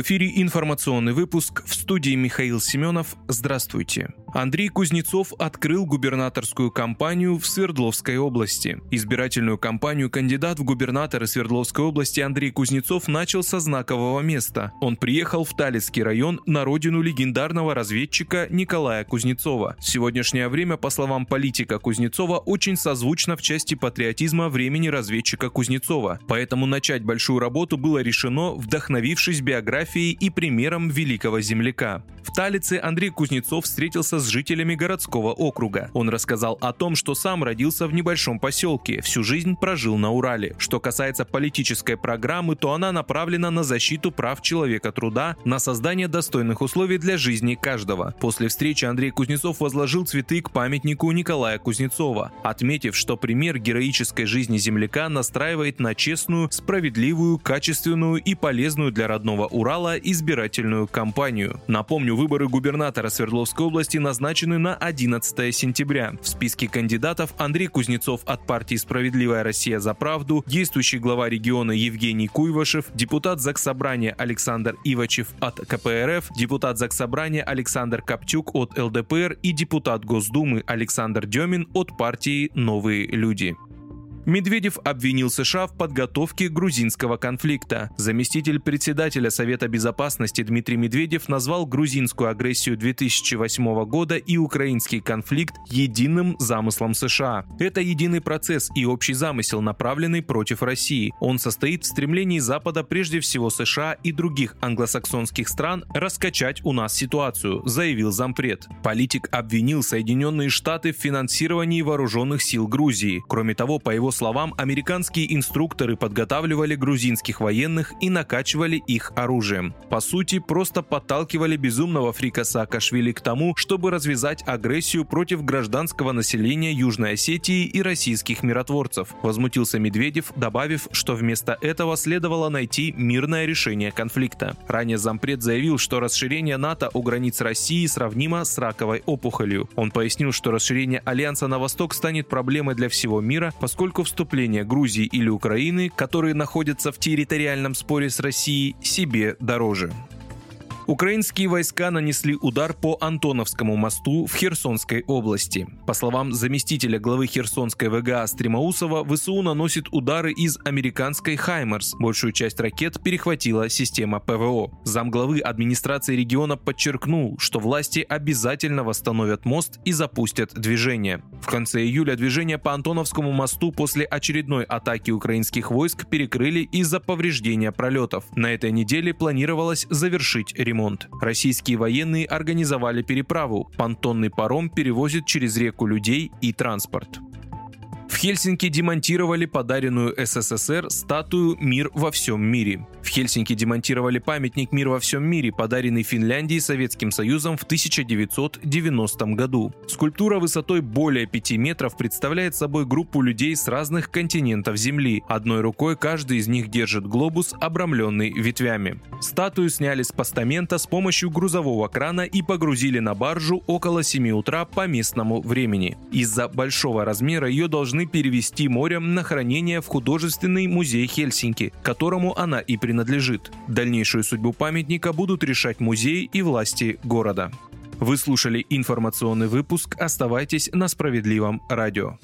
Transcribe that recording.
В эфире информационный выпуск в студии Михаил Семенов. Здравствуйте. Андрей Кузнецов открыл губернаторскую кампанию в Свердловской области. Избирательную кампанию кандидат в губернаторы Свердловской области Андрей Кузнецов начал со знакового места. Он приехал в Талицкий район на родину легендарного разведчика Николая Кузнецова. Сегодняшнее время, по словам политика Кузнецова, очень созвучно в части патриотизма времени разведчика Кузнецова. Поэтому начать большую работу было решено, вдохновившись биографией и примером великого земляка. В Талице Андрей Кузнецов встретился с жителями городского округа. Он рассказал о том, что сам родился в небольшом поселке, всю жизнь прожил на Урале. Что касается политической программы, то она направлена на защиту прав человека труда, на создание достойных условий для жизни каждого. После встречи Андрей Кузнецов возложил цветы к памятнику Николая Кузнецова, отметив, что пример героической жизни земляка настраивает на честную, справедливую, качественную и полезную для родного Урала избирательную кампанию. Напомню, выборы губернатора Свердловской области на назначены на 11 сентября. В списке кандидатов Андрей Кузнецов от партии «Справедливая Россия за правду», действующий глава региона Евгений Куйвашев, депутат Заксобрания Александр Ивачев от КПРФ, депутат Заксобрания Александр Каптюк от ЛДПР и депутат Госдумы Александр Демин от партии «Новые люди». Медведев обвинил США в подготовке грузинского конфликта. Заместитель председателя Совета безопасности Дмитрий Медведев назвал грузинскую агрессию 2008 года и украинский конфликт единым замыслом США. Это единый процесс и общий замысел, направленный против России. Он состоит в стремлении Запада, прежде всего США и других англосаксонских стран, раскачать у нас ситуацию, заявил зампред. Политик обвинил Соединенные Штаты в финансировании вооруженных сил Грузии. Кроме того, по его словам, американские инструкторы подготавливали грузинских военных и накачивали их оружием. По сути, просто подталкивали безумного фрика Саакашвили к тому, чтобы развязать агрессию против гражданского населения Южной Осетии и российских миротворцев. Возмутился Медведев, добавив, что вместо этого следовало найти мирное решение конфликта. Ранее зампред заявил, что расширение НАТО у границ России сравнимо с раковой опухолью. Он пояснил, что расширение Альянса на восток станет проблемой для всего мира, поскольку поскольку вступление Грузии или Украины, которые находятся в территориальном споре с Россией, себе дороже. Украинские войска нанесли удар по Антоновскому мосту в Херсонской области. По словам заместителя главы Херсонской ВГА Стримаусова, ВСУ наносит удары из американской «Хаймерс». Большую часть ракет перехватила система ПВО. Замглавы администрации региона подчеркнул, что власти обязательно восстановят мост и запустят движение. В конце июля движение по Антоновскому мосту после очередной атаки украинских войск перекрыли из-за повреждения пролетов. На этой неделе планировалось завершить ремонт ремонт. Российские военные организовали переправу. Понтонный паром перевозит через реку людей и транспорт. Хельсинки демонтировали подаренную СССР статую «Мир во всем мире». В Хельсинки демонтировали памятник «Мир во всем мире», подаренный Финляндии Советским Союзом в 1990 году. Скульптура высотой более 5 метров представляет собой группу людей с разных континентов Земли. Одной рукой каждый из них держит глобус, обрамленный ветвями. Статую сняли с постамента с помощью грузового крана и погрузили на баржу около 7 утра по местному времени. Из-за большого размера ее должны перевести морем на хранение в художественный музей Хельсинки, которому она и принадлежит. Дальнейшую судьбу памятника будут решать музей и власти города. Вы слушали информационный выпуск. Оставайтесь на справедливом радио.